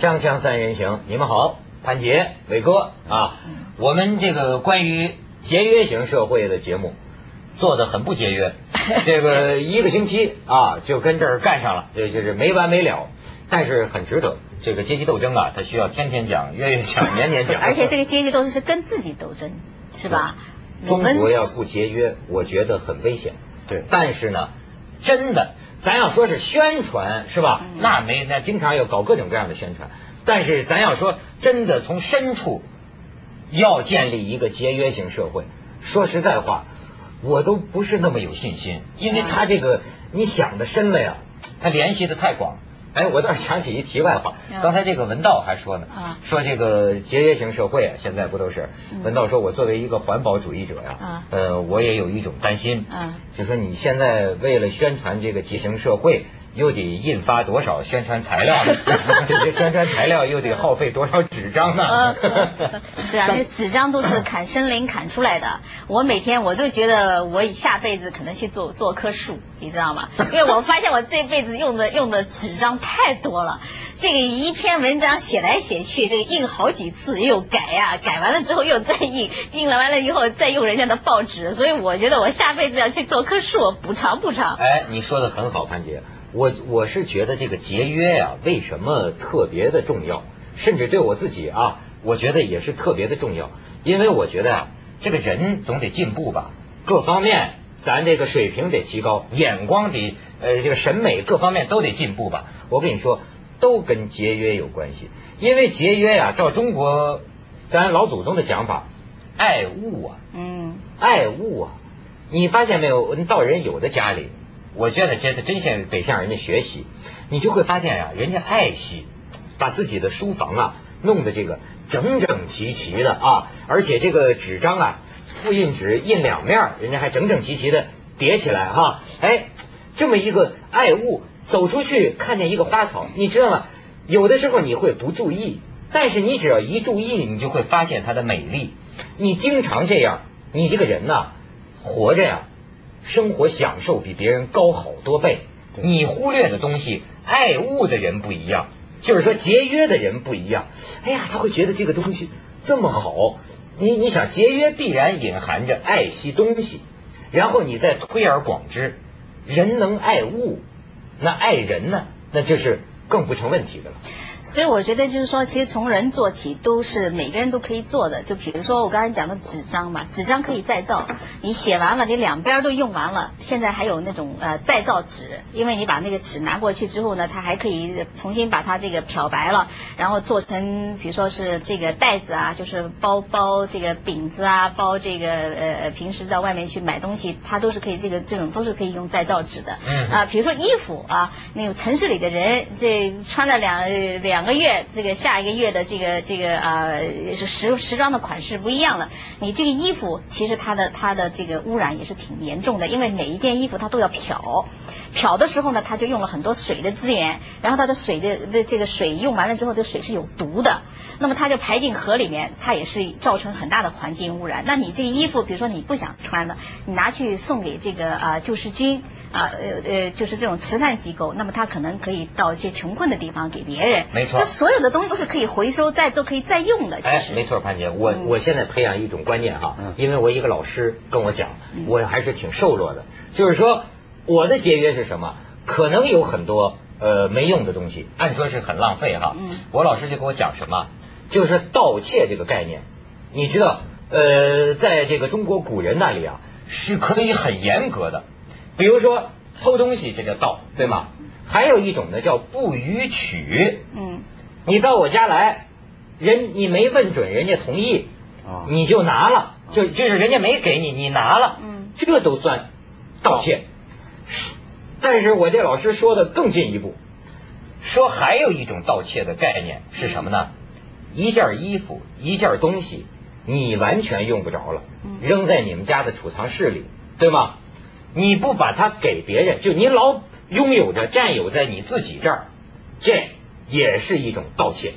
锵锵三人行，你们好，潘杰、伟哥啊，我们这个关于节约型社会的节目做的很不节约，这个一个星期啊就跟这儿干上了，这就是没完没了，但是很值得。这个阶级斗争啊，它需要天天讲、月月讲、年年讲。而且这个阶级斗争是跟自己斗争，是吧？中国要不节约，我觉得很危险。对，但是呢，真的。咱要说是宣传是吧？那没那经常要搞各种各样的宣传，但是咱要说真的从深处要建立一个节约型社会，说实在话，我都不是那么有信心，因为他这个你想的深了呀，他联系的太广。哎，我倒是想起一题外话，刚才这个文道还说呢，说这个节约型社会啊，现在不都是？文道说，我作为一个环保主义者呀，呃，我也有一种担心，就说你现在为了宣传这个节型社会。又得印发多少宣传材料？这些宣传材料又得耗费多少纸张呢？是啊，这纸张都是砍森林砍出来的。我每天我都觉得我下辈子可能去做做棵树，你知道吗？因为我发现我这辈子用的 用的纸张太多了。这个一篇文章写来写去，这个印好几次又改呀，改完了之后又再印，印了完了以后再用人家的报纸。所以我觉得我下辈子要去做棵树，补偿补偿。哎，你说的很好，潘姐。我我是觉得这个节约呀，为什么特别的重要？甚至对我自己啊，我觉得也是特别的重要。因为我觉得啊，这个人总得进步吧，各方面咱这个水平得提高，眼光得呃这个审美各方面都得进步吧。我跟你说，都跟节约有关系。因为节约呀，照中国咱老祖宗的讲法，爱物啊，嗯，爱物啊，你发现没有？到人有的家里。我觉得这是真向得向人家学习，你就会发现呀，人家爱惜，把自己的书房啊弄得这个整整齐齐的啊，而且这个纸张啊，复印纸印两面，人家还整整齐齐的叠起来哈。哎，这么一个爱物，走出去看见一个花草，你知道吗？有的时候你会不注意，但是你只要一注意，你就会发现它的美丽。你经常这样，你这个人呐，活着呀。生活享受比别人高好多倍，你忽略的东西，爱物的人不一样，就是说节约的人不一样。哎呀，他会觉得这个东西这么好，你你想节约必然隐含着爱惜东西，然后你再推而广之，人能爱物，那爱人呢，那就是更不成问题的了。所以我觉得就是说，其实从人做起都是每个人都可以做的。就比如说我刚才讲的纸张嘛，纸张可以再造。你写完了，你两边都用完了，现在还有那种呃再造纸，因为你把那个纸拿过去之后呢，它还可以重新把它这个漂白了，然后做成比如说是这个袋子啊，就是包包这个饼子啊，包这个呃平时在外面去买东西，它都是可以这个这种都是可以用再造纸的。嗯。啊，比如说衣服啊，那个城市里的人这穿了两两。两个月，这个下一个月的这个这个啊，是时时装的款式不一样了。你这个衣服其实它的它的这个污染也是挺严重的，因为每一件衣服它都要漂，漂的时候呢，它就用了很多水的资源，然后它的水的的这个水用完了之后，这水是有毒的，那么它就排进河里面，它也是造成很大的环境污染。那你这个衣服，比如说你不想穿了，你拿去送给这个啊救世军。啊呃呃，就是这种慈善机构，那么他可能可以到一些穷困的地方给别人。没错，那所有的东西都是可以回收再都可以再用的。哎，没错，潘姐，我我现在培养一种观念哈，因为我一个老师跟我讲，我还是挺瘦弱的。就是说，我的节约是什么？可能有很多呃没用的东西，按说是很浪费哈。嗯。我老师就跟我讲什么？就是盗窃这个概念，你知道呃，在这个中国古人那里啊，是可以很严格的。比如说偷东西，这叫盗，对吗？还有一种呢，叫不予取。嗯，你到我家来，人你没问准人家同意，你就拿了，就就是人家没给你，你拿了，嗯，这都算盗窃。但是我这老师说的更进一步，说还有一种盗窃的概念是什么呢？一件衣服，一件东西，你完全用不着了，扔在你们家的储藏室里，对吗？你不把它给别人，就你老拥有着、占有在你自己这儿，这也是一种盗窃。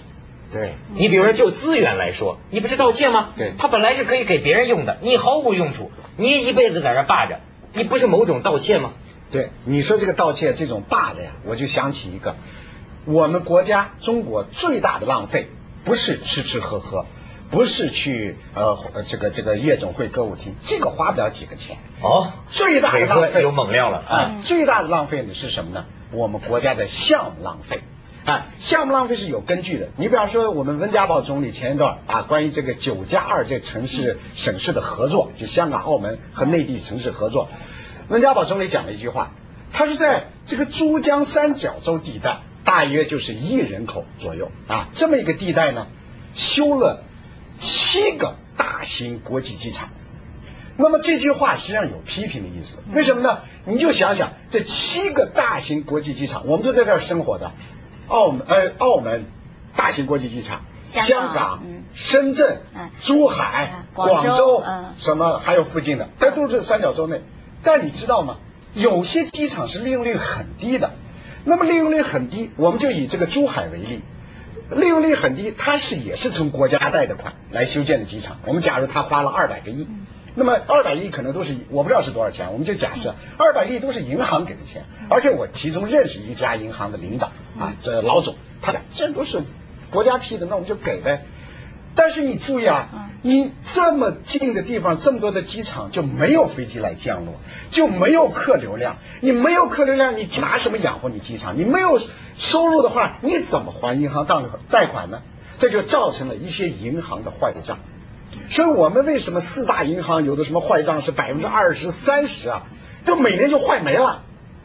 对，你比如说就资源来说，你不是盗窃吗？对，它本来是可以给别人用的，你毫无用处，你一辈子在那霸着，你不是某种盗窃吗？对，你说这个盗窃这种霸的呀，我就想起一个，我们国家中国最大的浪费不是吃吃喝喝，不是去呃这个这个夜总会歌舞厅，这个花不了几个钱。哦，最大的浪费有猛料了啊！最大的浪费呢是什么呢？我们国家的项目浪费。啊，项目浪费是有根据的。你比方说，我们温家宝总理前一段啊，关于这个“九加二”这城市省市的合作，就香港、澳门和内地城市合作，温家宝总理讲了一句话，他是在这个珠江三角洲地带，大约就是一亿人口左右啊，这么一个地带呢，修了七个大型国际机场。那么这句话实际上有批评的意思，为什么呢？你就想想，这七个大型国际机场，我们都在这儿生活的。澳门呃，澳门大型国际机场，香港、深圳、珠海、广州，什么还有附近的，这都是三角洲内。但你知道吗？有些机场是利用率很低的。那么利用率很低，我们就以这个珠海为例，利用率很低，它是也是从国家贷的款来修建的机场。我们假如他花了二百个亿。那么二百亿可能都是我不知道是多少钱，我们就假设二百亿都是银行给的钱，而且我其中认识一家银行的领导啊，这老总，他讲这都是国家批的，那我们就给呗。但是你注意啊，你这么近的地方，这么多的机场就没有飞机来降落，就没有客流量，你没有客流量，你拿什么养活你机场？你没有收入的话，你怎么还银行贷贷款呢？这就造成了一些银行的坏账。所以我们为什么四大银行有的什么坏账是百分之二十三十啊？就每年就坏没了，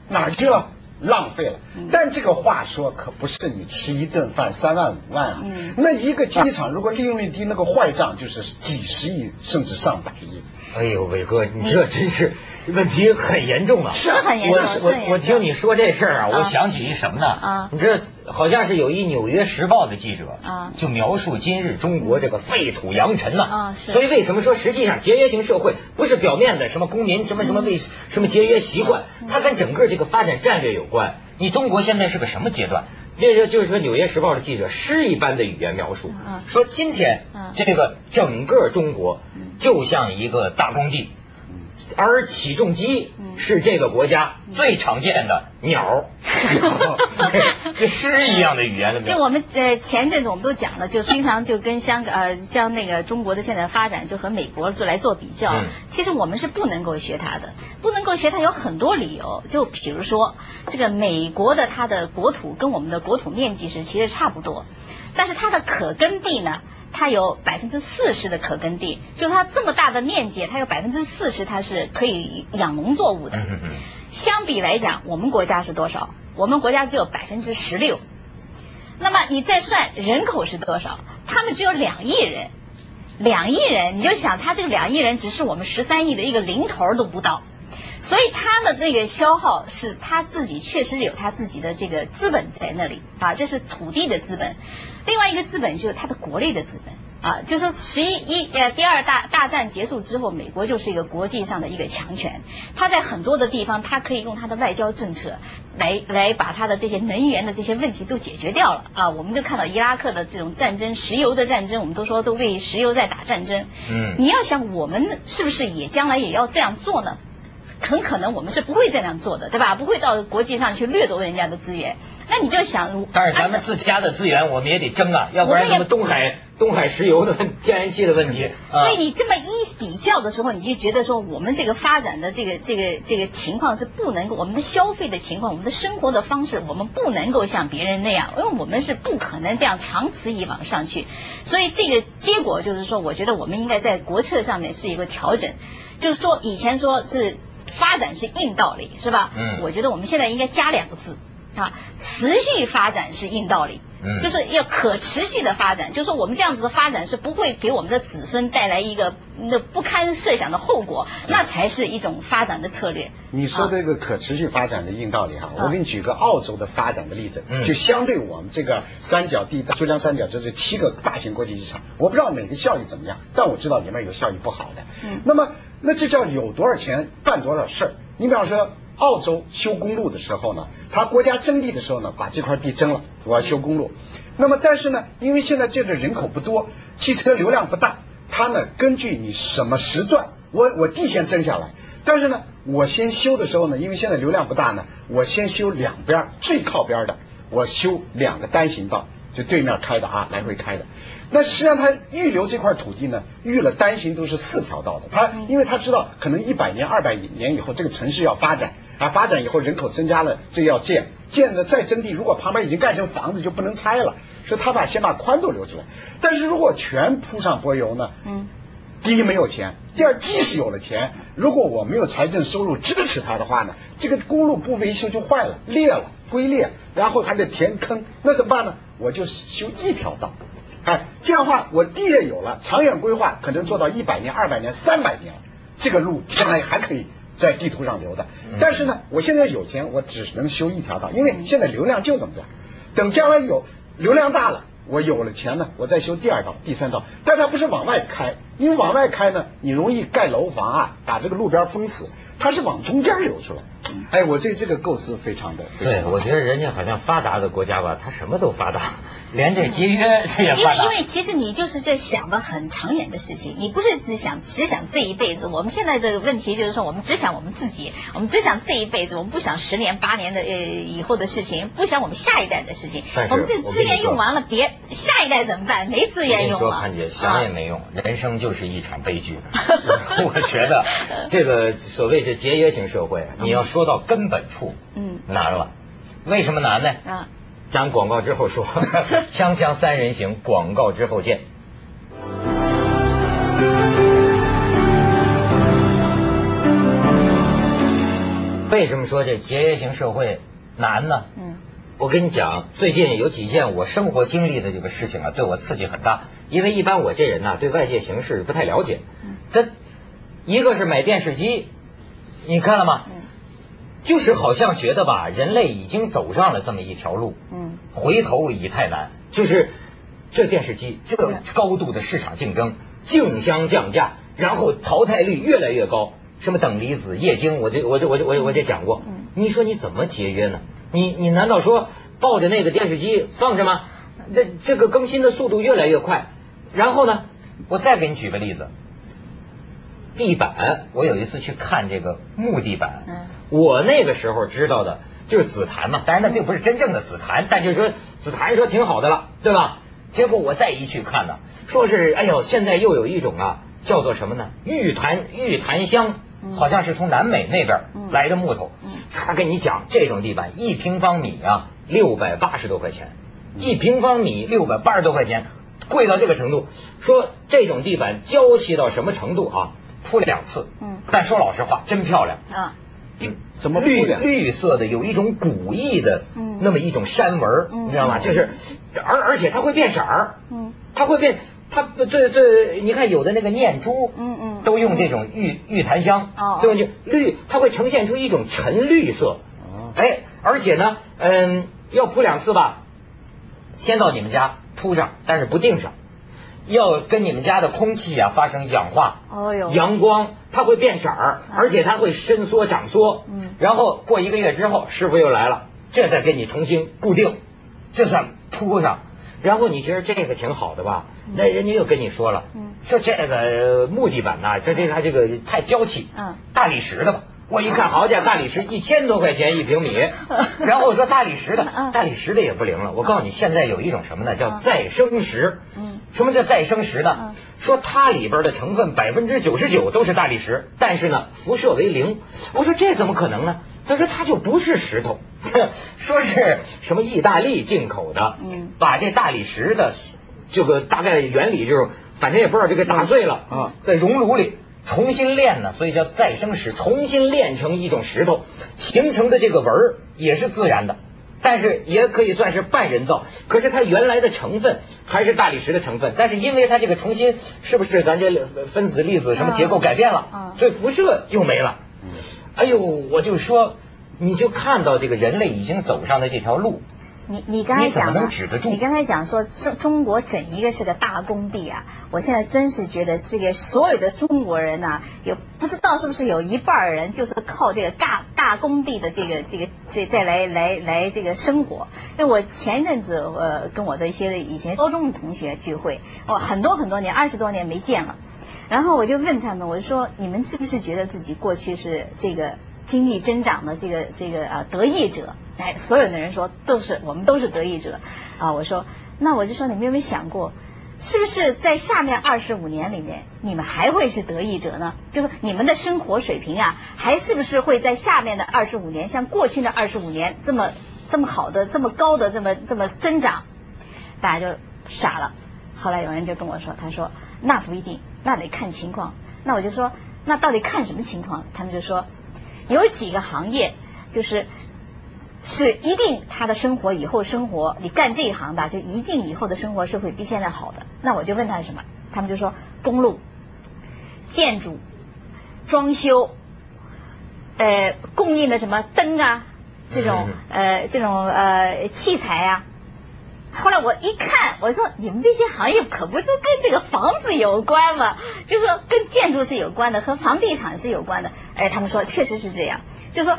哪去了？浪费了。但这个话说可不是你吃一顿饭三万五万啊。那一个机场如果利用率低，那个坏账就是几十亿甚至上百亿。哎呦，伟哥，你这真是。问题很严重啊！是很严重。我我我听你说这事儿啊，我想起一什么呢？啊，你这好像是有一《纽约时报》的记者啊，就描述今日中国这个废土扬尘呐。啊，是。所以为什么说实际上节约型社会不是表面的什么公民什么什么为什么节约习惯，它跟整个这个发展战略有关。你中国现在是个什么阶段？这个就是说，《纽约时报》的记者诗一般的语言描述，说今天这个整个中国就像一个大工地。而起重机是这个国家最常见的鸟，这诗一样的语言。就我们呃前阵子我们都讲了，就经常就跟香港呃将那个中国的现在发展就和美国就来做比较。其实我们是不能够学它的，不能够学它有很多理由。就比如说这个美国的它的国土跟我们的国土面积是其实差不多，但是它的可耕地呢？它有百分之四十的可耕地，就它这么大的面积，它有百分之四十它是可以养农作物的。相比来讲，我们国家是多少？我们国家只有百分之十六。那么你再算人口是多少？他们只有两亿人，两亿人，你就想他这个两亿人只是我们十三亿的一个零头都不到。所以他的那个消耗是他自己确实有他自己的这个资本在那里啊，这是土地的资本。另外一个资本就是他的国内的资本啊，就是说十一呃第二大大战结束之后，美国就是一个国际上的一个强权。他在很多的地方，他可以用他的外交政策来来把他的这些能源的这些问题都解决掉了啊。我们就看到伊拉克的这种战争，石油的战争，我们都说都为石油在打战争。嗯，你要想我们是不是也将来也要这样做呢？很可能我们是不会这样做的，对吧？不会到国际上去掠夺人家的资源。那你就想，但是咱们自家的资源我们也得争啊，要不然什么东海东海石油的天然气的问题。所以你这么一比较的时候，你就觉得说，我们这个发展的这个这个这个情况是不能够，我们的消费的情况，我们的生活的方式，我们不能够像别人那样，因为我们是不可能这样长此以往上去。所以这个结果就是说，我觉得我们应该在国策上面是一个调整，就是说以前说是。发展是硬道理，是吧？嗯，我觉得我们现在应该加两个字啊，持续发展是硬道理。嗯，就是要可持续的发展，就是说我们这样子的发展是不会给我们的子孙带来一个那不堪设想的后果，那才是一种发展的策略。你说这个可持续发展的硬道理哈，我给你举个澳洲的发展的例子，就相对我们这个三角地带，珠江三角洲这七个大型国际机场，我不知道哪个效益怎么样，但我知道里面有效益不好的。嗯，那么。那这叫有多少钱办多少事儿？你比方说，澳洲修公路的时候呢，他国家征地的时候呢，把这块地征了，我要修公路。那么但是呢，因为现在这个人口不多，汽车流量不大，他呢根据你什么时段，我我地先征下来。但是呢，我先修的时候呢，因为现在流量不大呢，我先修两边最靠边的。我修两个单行道，就对面开的啊，来回开的。那实际上他预留这块土地呢，预了单行都是四条道的。他因为他知道可能一百年、二百年以后这个城市要发展啊，发展以后人口增加了，这要建，建了再征地，如果旁边已经盖成房子就不能拆了，所以他把先把宽度留出来。但是如果全铺上柏油呢？嗯。第一没有钱，第二即使有了钱，如果我没有财政收入支持它的话呢，这个公路不维修就坏了，裂了，龟裂，然后还得填坑，那怎么办呢？我就修一条道，哎，这样的话我地也有了，长远规划可能做到一百年、二百年、三百年，这个路将来还可以在地图上留的。但是呢，我现在有钱，我只能修一条道，因为现在流量就这么点等将来有流量大了。我有了钱呢，我再修第二道、第三道，但它不是往外开，因为往外开呢，你容易盖楼房啊，把这个路边封死。它是往中间流出来。哎，我对这个构思非常的。对，我觉得人家好像发达的国家吧，他什么都发达，连这节约这也发达。因为因为其实你就是在想的很长远的事情，你不是只想只想这一辈子。我们现在的问题就是说，我们只想我们自己，我们只想这一辈子，我们不想十年八年的呃以后的事情，不想我们下一代的事情。我们这资源用完了，别下一代怎么办？没资源用了。说潘姐想也没用，人生就是一场悲剧。我觉得这个所谓。这节约型社会，你要 说到根本处，嗯，难了。为什么难呢？啊，咱广告之后说。锵锵三人行，广告之后见。为什么说这节约型社会难呢？嗯，我跟你讲，最近有几件我生活经历的这个事情啊，对我刺激很大。因为一般我这人呢，对外界形势不太了解。嗯，他一个是买电视机。你看了吗？嗯，就是好像觉得吧，人类已经走上了这么一条路，嗯，回头已太难。就是这电视机，这个高度的市场竞争，竞相降价，然后淘汰率越来越高。什么等离子、液晶，我这我这我这我我这讲过。嗯，你说你怎么节约呢？你你难道说抱着那个电视机放着吗？这这个更新的速度越来越快。然后呢，我再给你举个例子。地板，我有一次去看这个木地板，我那个时候知道的就是紫檀嘛，当然那并不是真正的紫檀，但就是说紫檀说挺好的了，对吧？结果我再一去看呢，说是哎呦，现在又有一种啊，叫做什么呢？玉檀玉檀香，好像是从南美那边来的木头。他跟你讲，这种地板一平方米啊六百八十多块钱，一平方米六百八十多块钱，贵到这个程度。说这种地板娇气到什么程度啊？铺两次，嗯，但说老实话，真漂亮啊！怎么绿绿色的，有一种古意的，嗯，那么一种山纹，你知道吗？就是，而而且它会变色儿，嗯，它会变，它最最，你看有的那个念珠，嗯嗯，都用这种玉玉檀香，哦，对吧？绿，它会呈现出一种沉绿色，哦，哎，而且呢，嗯，要铺两次吧，先到你们家铺上，但是不钉上。要跟你们家的空气啊发生氧化，哦阳光它会变色儿，而且它会伸缩长缩。嗯，然后过一个月之后，师傅又来了，这再给你重新固定，这算铺上。然后你觉得这个挺好的吧？那人家又跟你说了，嗯说这个木地板呐，这这它这个太娇气，嗯，大理石的吧。我一看，好家伙，大理石一千多块钱一平米，然后我说大理石的，大理石的也不灵了。我告诉你，现在有一种什么呢？叫再生石。嗯，什么叫再生石呢？说它里边的成分百分之九十九都是大理石，但是呢，辐射为零。我说这怎么可能呢？他说它就不是石头，说是什么意大利进口的。嗯，把这大理石的这个大概原理就是，反正也不知道这个打碎了啊，在熔炉里。重新炼呢，所以叫再生石，重新炼成一种石头形成的这个纹儿也是自然的，但是也可以算是半人造。可是它原来的成分还是大理石的成分，但是因为它这个重新是不是咱这分子粒子什么结构改变了，所以辐射又没了。哎呦，我就说，你就看到这个人类已经走上的这条路。你你刚才讲的，你刚才讲说中中国整一个是个大工地啊！我现在真是觉得这个所有的中国人呐，有不知道是不是有一半人就是靠这个大大工地的这个这个这再来来来这个生活。因为我前一阵子呃跟我的一些以前高中的同学聚会，哦很多很多年二十多年没见了，然后我就问他们，我就说你们是不是觉得自己过去是这个经济增长的这个这个啊得益者，哎，所有的人说都是我们都是得益者啊。我说，那我就说你们有没有想过，是不是在下面二十五年里面，你们还会是得益者呢？就是你们的生活水平啊，还是不是会在下面的二十五年，像过去的二十五年这么这么好的、这么高的、这么这么增长？大家就傻了。后来有人就跟我说，他说那不一定，那得看情况。那我就说，那到底看什么情况？他们就说。有几个行业，就是是一定他的生活以后生活，你干这一行的，就一定以后的生活是会比现在好的。那我就问他什么，他们就说公路、建筑、装修，呃，供应的什么灯啊，这种呃这种呃器材啊。后来我一看，我说你们这些行业可不都跟这个房子有关吗？就是说跟建筑是有关的，和房地产是有关的。哎，他们说确实是这样。就是说，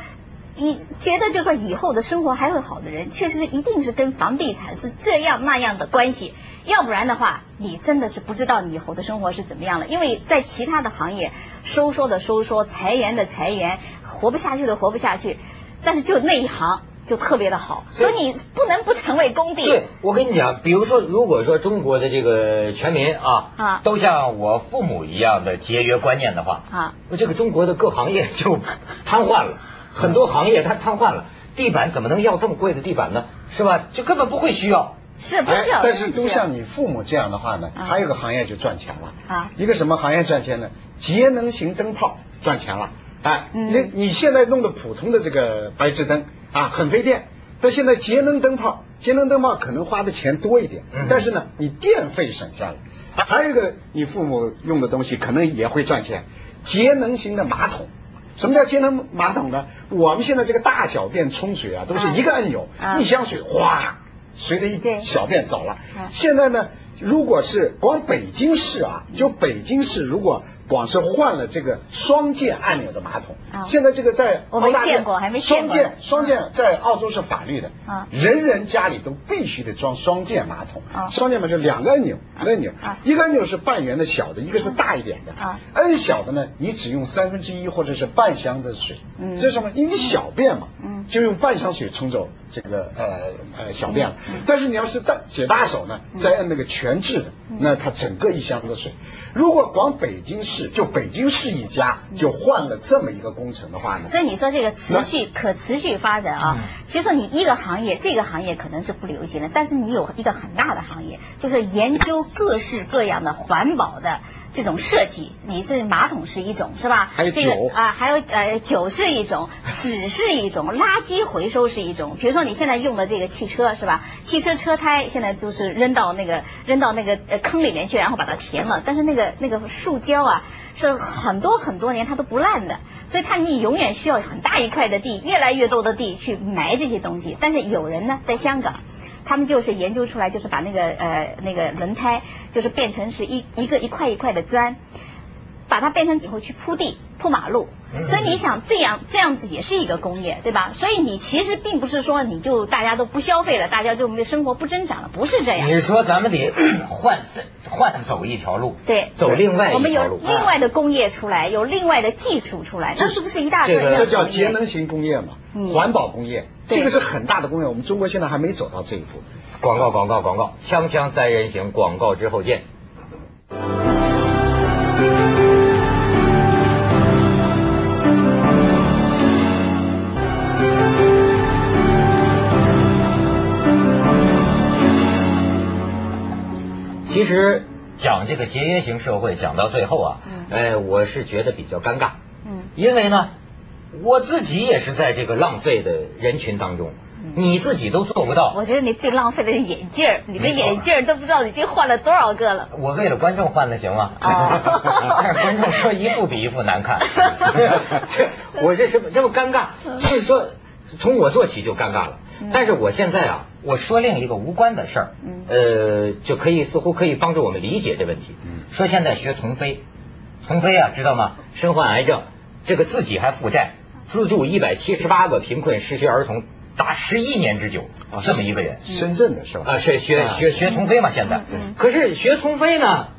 你觉得就说以后的生活还会好的人，确实一定是跟房地产是这样那样的关系。要不然的话，你真的是不知道你以后的生活是怎么样了。因为在其他的行业收缩的收缩，裁员的裁员，活不下去的活不下去，但是就那一行。就特别的好，所以你不能不成为工地。对，我跟你讲，比如说，如果说中国的这个全民啊，啊，都像我父母一样的节约观念的话，啊，那这个中国的各行业就瘫痪了，很多行业它瘫痪了。地板怎么能要这么贵的地板呢？是吧？就根本不会需要。是不需要。但是都像你父母这样的话呢，还有个行业就赚钱了。啊，一个什么行业赚钱呢？节能型灯泡赚钱了。哎，你你现在弄的普通的这个白炽灯。啊，很费电，但现在节能灯泡，节能灯泡可能花的钱多一点，但是呢，你电费省下来。还有一个，你父母用的东西可能也会赚钱，节能型的马桶。什么叫节能马桶呢？我们现在这个大小便冲水啊，都是一个按钮，一箱水哗，随着一小便走了。现在呢，如果是光北京市啊，就北京市如果。广是换了这个双键按钮的马桶，现在这个在我没见过，还没见过双键双键在澳洲是法律的，人人家里都必须得装双键马桶。双键嘛就两个按钮，两个按钮，一个按钮是半圆的小的，一个是大一点的。按小的呢，你只用三分之一或者是半箱的水，嗯。这是什么？因为小便嘛，嗯。就用半箱水冲走这个呃呃小便了。但是你要是大解大手呢，再按那个全制的，那它整个一箱子水。如果光北京市就北京市一家就换了这么一个工程的话呢？所以你说这个持续可持续发展啊，其实你一个行业这个行业可能是不流行的，但是你有一个很大的行业，就是研究各式各样的环保的。这种设计，你这马桶是一种是吧？还有酒啊，还有呃酒是一种，纸是一种，垃圾回收是一种。比如说你现在用的这个汽车是吧？汽车车胎现在就是扔到那个扔到那个呃坑里面去，然后把它填了。但是那个那个塑胶啊，是很多很多年它都不烂的，所以它你永远需要很大一块的地，越来越多的地去埋这些东西。但是有人呢，在香港。他们就是研究出来，就是把那个呃那个轮胎，就是变成是一一个一块一块的砖，把它变成以后去铺地铺马路。所以你想这样这样子也是一个工业，对吧？所以你其实并不是说你就大家都不消费了，大家就生活不增长了，不是这样。你说咱们得 换换走一条路，对，走另外一条路。我们有另外的工业出来，有另外的技术出来，这是不是一大堆？这叫节能型工业嘛，环保工业。这个是很大的工业，我们中国现在还没走到这一步。广告，广告，广告，锵锵三人行，广告之后见。其实讲这个节约型社会，讲到最后啊，哎，我是觉得比较尴尬。嗯，因为呢。我自己也是在这个浪费的人群当中，你自己都做不到。我觉得你最浪费的是眼镜儿，你的眼镜儿都不知道已经换了多少个了。我为了观众换的行吗？但是观众说一副比一副难看，我这什么这么尴尬？就是说从我做起就尴尬了。但是我现在啊，我说另一个无关的事儿，呃，就可以似乎可以帮助我们理解这问题。说现在学丛飞，丛飞啊，知道吗？身患癌症，这个自己还负债。资助一百七十八个贫困失学儿童达十一年之久，这么一个人，深圳的是吧？啊，是学学学丛飞嘛？现在，可是学丛飞呢，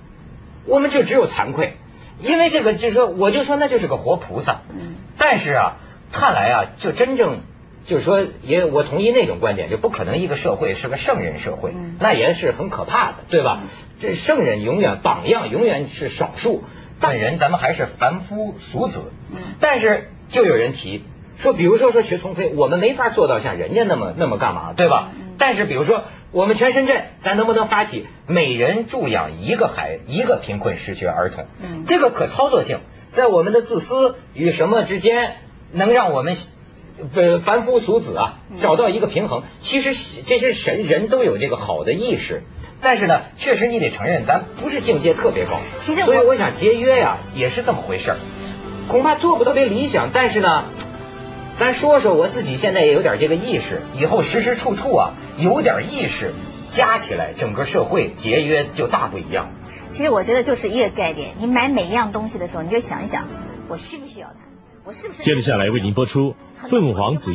我们就只有惭愧，因为这个就是说，我就说那就是个活菩萨。但是啊，看来啊，就真正就是说，也我同意那种观点，就不可能一个社会是个圣人社会，那也是很可怕的，对吧？这圣人永远榜样永远是少数，但人咱们还是凡夫俗子。但是就有人提说，比如说说学聪飞，我们没法做到像人家那么那么干嘛，对吧？但是比如说我们全深圳，咱能不能发起每人助养一个孩一个贫困失学儿童？这个可操作性，在我们的自私与什么之间，能让我们呃凡夫俗子啊找到一个平衡。其实这些神人都有这个好的意识。但是呢，确实你得承认，咱不是境界特别高。其实，所以我想节约呀，也是这么回事儿。恐怕做不特别理想，但是呢，咱说说我自己现在也有点这个意识，以后时时处处啊有点意识，加起来整个社会节约就大不一样。其实我觉得就是一个概念，你买每一样东西的时候，你就想一想，我需不需要它，我是不是？接着下来为您播出《凤凰子》。